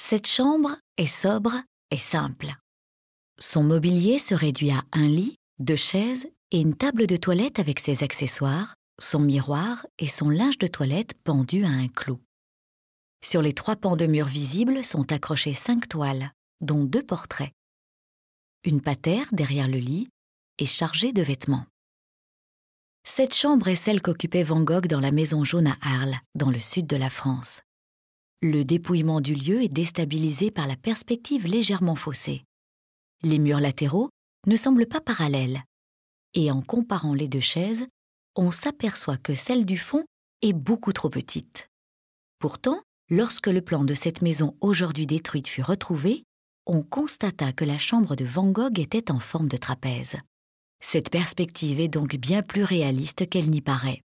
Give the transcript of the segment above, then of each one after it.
Cette chambre est sobre et simple. Son mobilier se réduit à un lit, deux chaises et une table de toilette avec ses accessoires, son miroir et son linge de toilette pendu à un clou. Sur les trois pans de mur visibles sont accrochées cinq toiles, dont deux portraits. Une patère derrière le lit est chargée de vêtements. Cette chambre est celle qu'occupait Van Gogh dans la Maison jaune à Arles, dans le sud de la France. Le dépouillement du lieu est déstabilisé par la perspective légèrement faussée. Les murs latéraux ne semblent pas parallèles, et en comparant les deux chaises, on s'aperçoit que celle du fond est beaucoup trop petite. Pourtant, lorsque le plan de cette maison aujourd'hui détruite fut retrouvé, on constata que la chambre de Van Gogh était en forme de trapèze. Cette perspective est donc bien plus réaliste qu'elle n'y paraît.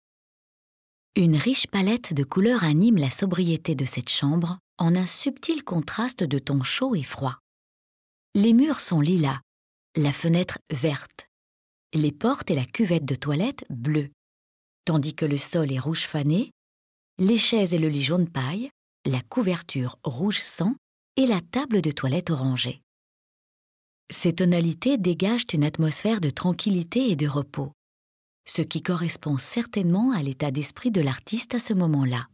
Une riche palette de couleurs anime la sobriété de cette chambre en un subtil contraste de tons chauds et froids. Les murs sont lilas, la fenêtre verte, les portes et la cuvette de toilette bleues, tandis que le sol est rouge fané, les chaises et le lit jaune paille, la couverture rouge sang et la table de toilette orangée. Ces tonalités dégagent une atmosphère de tranquillité et de repos, ce qui correspond certainement à l'état d'esprit de l'artiste à ce moment-là.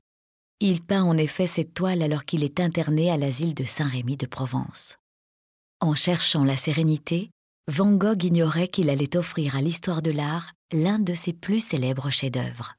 Il peint en effet cette toile alors qu'il est interné à l'asile de Saint-Rémy de Provence. En cherchant la sérénité, Van Gogh ignorait qu'il allait offrir à l'histoire de l'art l'un de ses plus célèbres chefs-d'œuvre.